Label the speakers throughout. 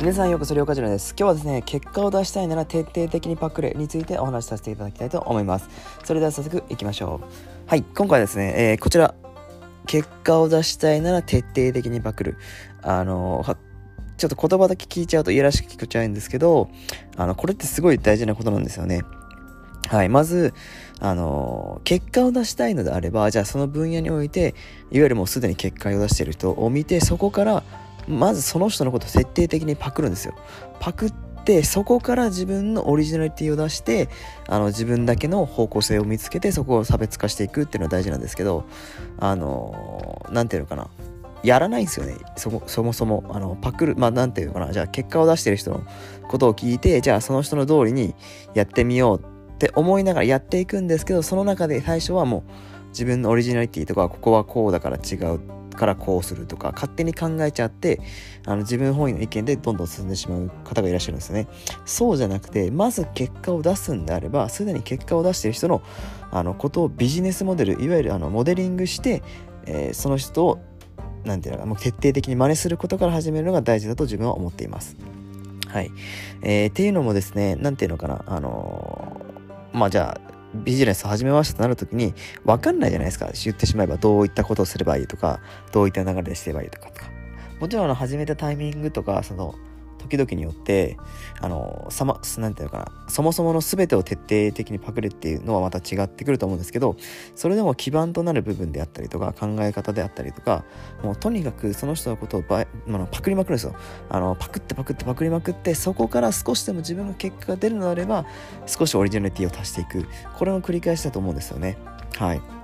Speaker 1: 皆さんよくそれをかじらです。今日はですね、結果を出したいなら徹底的にパクれについてお話しさせていただきたいと思います。それでは早速いきましょう。はい、今回はですね、えー、こちら、結果を出したいなら徹底的にパクる。あのー、ちょっと言葉だけ聞いちゃうといやらしく聞こえちゃうんですけど、あの、これってすごい大事なことなんですよね。はい。まず、あの、結果を出したいのであれば、じゃあその分野において、いわゆるもうすでに結果を出している人を見て、そこからまずその人のことを徹底的にパクるんですよ。パクってそこから自分のオリジナリティを出してあの自分だけの方向性を見つけてそこを差別化していくっていうのは大事なんですけどあの何て言うのかな。やらないんですよね。そもそもそもあのパクるまあ何て言うのかな。じゃあ結果を出してる人のことを聞いてじゃあその人の通りにやってみようって思いながらやっていくんですけどその中で最初はもう自分のオリジナリティとかここはこうだから違うからこうするとか勝手に考えちゃってあの自分本位の意見でどんどん進んでしまう方がいらっしゃるんですね。そうじゃなくてまず結果を出すんであればすでに結果を出してる人のあのことをビジネスモデルいわゆるあのモデリングして、えー、その人をなんていうのかもう徹底的に真似することから始めるのが大事だと自分は思っています。はい、えー、っていうのもですね何ていうのかなあのー、まあじゃあビジネスを始めましたとなるときに分かんないじゃないですか。言ってしまえばどういったことをすればいいとかどういった流れでしてればいいとかとか。もちろんあの始めたタイミングとかその時々によってあのさまなんていうのかなそもそもの全てを徹底的にパクるっていうのはまた違ってくると思うんですけどそれでも基盤となる部分であったりとか考え方であったりとかもうとにかくその人のことをばあのパクりまくるんですよ。あのパクってパクってパクりまくってそこから少しでも自分の結果が出るのであれば少しオリジナリティを足していく。これの繰り返しだと思うんですよね。はい。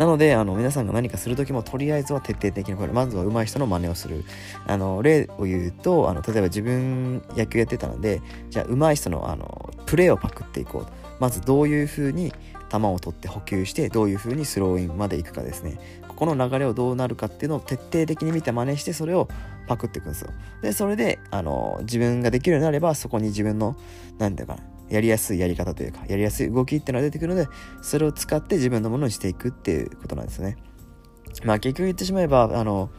Speaker 1: なので、あの、皆さんが何かするときも、とりあえずは徹底的にこれ、まずは上手い人の真似をする。あの、例を言うと、あの、例えば自分野球やってたので、じゃあ上手い人の、あの、プレーをパクっていこう。まずどういうふうに球を取って補給して、どういうふうにスローインまで行くかですね。ここの流れをどうなるかっていうのを徹底的に見て真似して、それをパクっていくんですよ。で、それで、あの、自分ができるようになれば、そこに自分の、なんていうかな、やりやすいやり方というか、やりやすい動きっていうのが出てくるので、それを使って自分のものにしていくっていうことなんですね。まあ結局言ってしまえば、あの、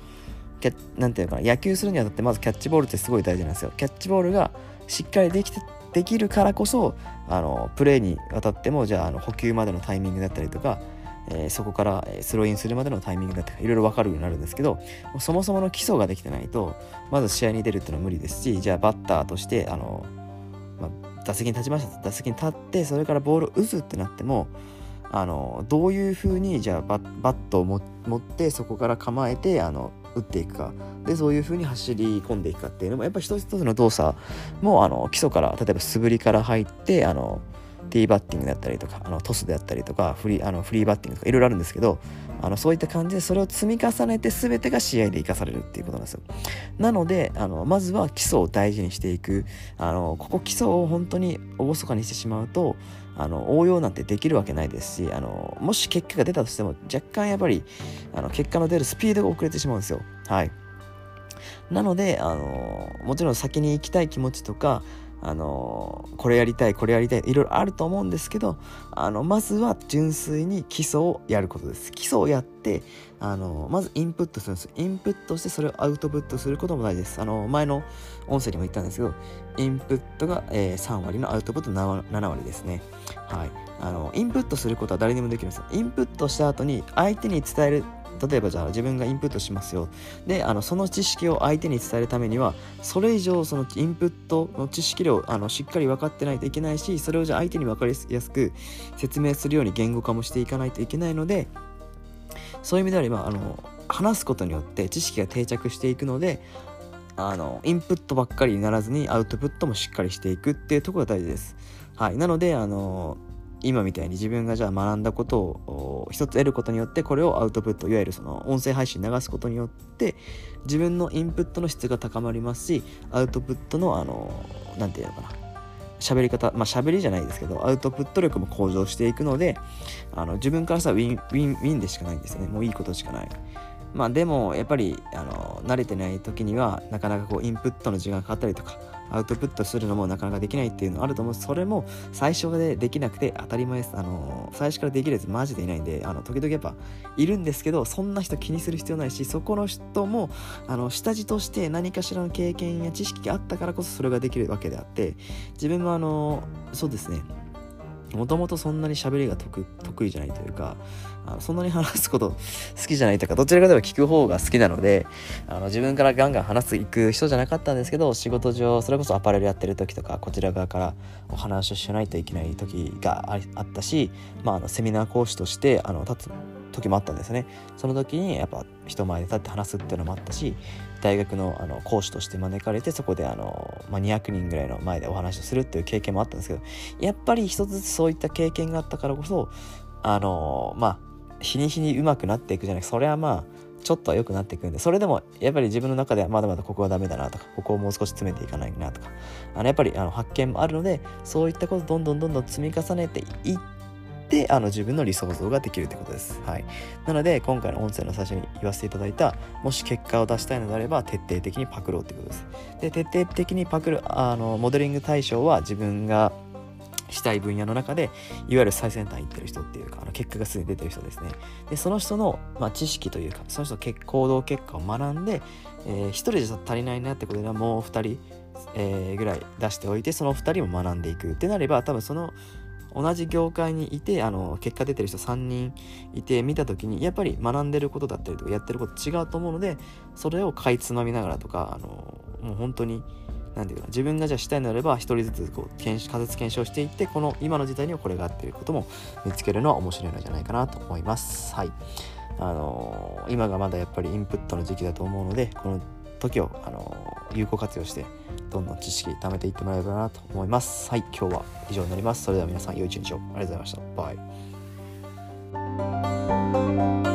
Speaker 1: なんていうのかな、野球するにあたってまずキャッチボールってすごい大事なんですよ。キャッチボールがしっかりできて、できるからこそ、あの、プレーにわたっても、じゃあ、あの補給までのタイミングだったりとか、えー、そこからスローインするまでのタイミングだったりいろいろ分かるようになるんですけどそもそもの基礎ができてないとまず試合に出るっていうのは無理ですしじゃあバッターとしてあの、打席に立ちました。打席に立ってそれからボールを打つってなってもあのどういうふうにじゃあバットを持ってそこから構えてあの打っていくか。でそういうふうに走り込んでいくかっていうのもやっぱり一つ一つの動作もあの基礎から例えば素振りから入ってあのティーバッティングだったりとかあのトスであったりとかフリあのフリーバッティングとかいろいろあるんですけどあのそういった感じでそれを積み重ねて全てが試合で生かされるっていうことなんですよ。なのであのまずは基礎を大事にしていく。あのここ基礎を本当に厳かにしてしまうとあの応用なんてできるわけないですしあのもし結果が出たとしても若干やっぱりあの結果の出るスピードが遅れてしまうんですよ。はい。なのであのもちろん先に行きたい気持ちとかあのこれやりたいこれやりたいいろいろあると思うんですけどあのまずは純粋に基礎をやることです。基礎をやってあのまずインプットするんです。インプットしてそれをアウトプットすることも大事です。あの前の音声にも言ったんですけどインプットが、えー、3割のアウトプット 7, 割ですね。はい。あのインプットすることは誰にもできるんですインプットした後に相手に伝える例えばじゃあ自分がインプットしますよであのその知識を相手に伝えるためにはそれ以上そのインプットの知識量あのしっかり分かってないといけないしそれをじゃあ相手に分かりやすく説明するように言語化もしていかないといけないのでそういう意味であればあの話すことによって知識が定着していくのであのインプットばっかりにならずにアウトプットもしっかりしていくっていうところが大事です。はい、なのであの今みたいに自分がじゃあ学んだことを一つ得ることによってこれをアウトプットいわゆるその音声配信流すことによって自分のインプットの質が高まりますしアウトプットのあの何て言うのかな。喋り方まあ喋りじゃないですけどアウトプット力も向上していくのであの自分からさウィンウィンウィンでしかないんですよね。もういいことしかない。まあでもやっぱりあの慣れてない時にはなかなかこうインプットの時間がかかったりとかアウトプットするのもなかなかできないっていうのあると思う。それも最初でできなくて当たり前です。あの最初からできるやつマジでいないんであの時々やっぱいるんですけどそんな人気にする必要ないしそこの人もあの下地として何かしらの経験や知識があったからこそそれができるわけであって自分もあのそうですね。もともとそんなに喋りが得意じゃないというかあのそんなに話すこと 好きじゃないというかどちらかというと聞く方が好きなのであの自分からガンガン話す行く人じゃなかったんですけど仕事上それこそアパレルやってる時とかこちら側からお話をしないといけない時があったし、まあ、あのセミナー講師としてあの立つ時もあったんですね。その時にやっぱ人前で立って話すっていうのもあったし大学のあの講師として招かれてそこであの、まあ、200人ぐらいの前でお話をするっていう経験もあったんですけどやっぱり一つずつそういった経験があったからこそあのまあ日に日に上手くなっていくじゃないそれはまあちょっとは良くなっていくんでそれでもやっぱり自分の中ではまだまだここはダメだなとかここをもう少し詰めていかないなとかあのやっぱりあの発見もあるのでそういったことをどんどんどんどん積み重ねていってあの自分の理想像ができるということです。はい、なので今回の音声の最初に言わせていただいたもし結果を出したいのであれば徹底的にパクろうということです。で徹底的にパクるあのモデリング対象は自分がしたい分野の中でいわゆる最先端行ってる人っていうかあの結果がすでに出てる人ですねでその人の、まあ、知識というかその人の行動結果を学んで、えー、1人じゃ足りないなってことではもう2人、えー、ぐらい出しておいてその2人も学んでいくってなれば多分その同じ業界にいてあの結果出てる人3人いて見た時にやっぱり学んでることだったりとかやってること違うと思うのでそれをかいつまみながらとかあのもう本当に何て言うか自分がじゃあしたいのであれば一人ずつこう仮説検証していってこの今の時代にはこれがあっていうことも見つけるのは面白いのじゃないかなと思います。はいあの今がまだやっぱりインプットの時期だと思うのでこの時を、あの有効活用してどんどん知識貯めていってもらえればなと思います。はい今日は以上になります。それでは皆さん良い一日を。ありがとうございました。バイ。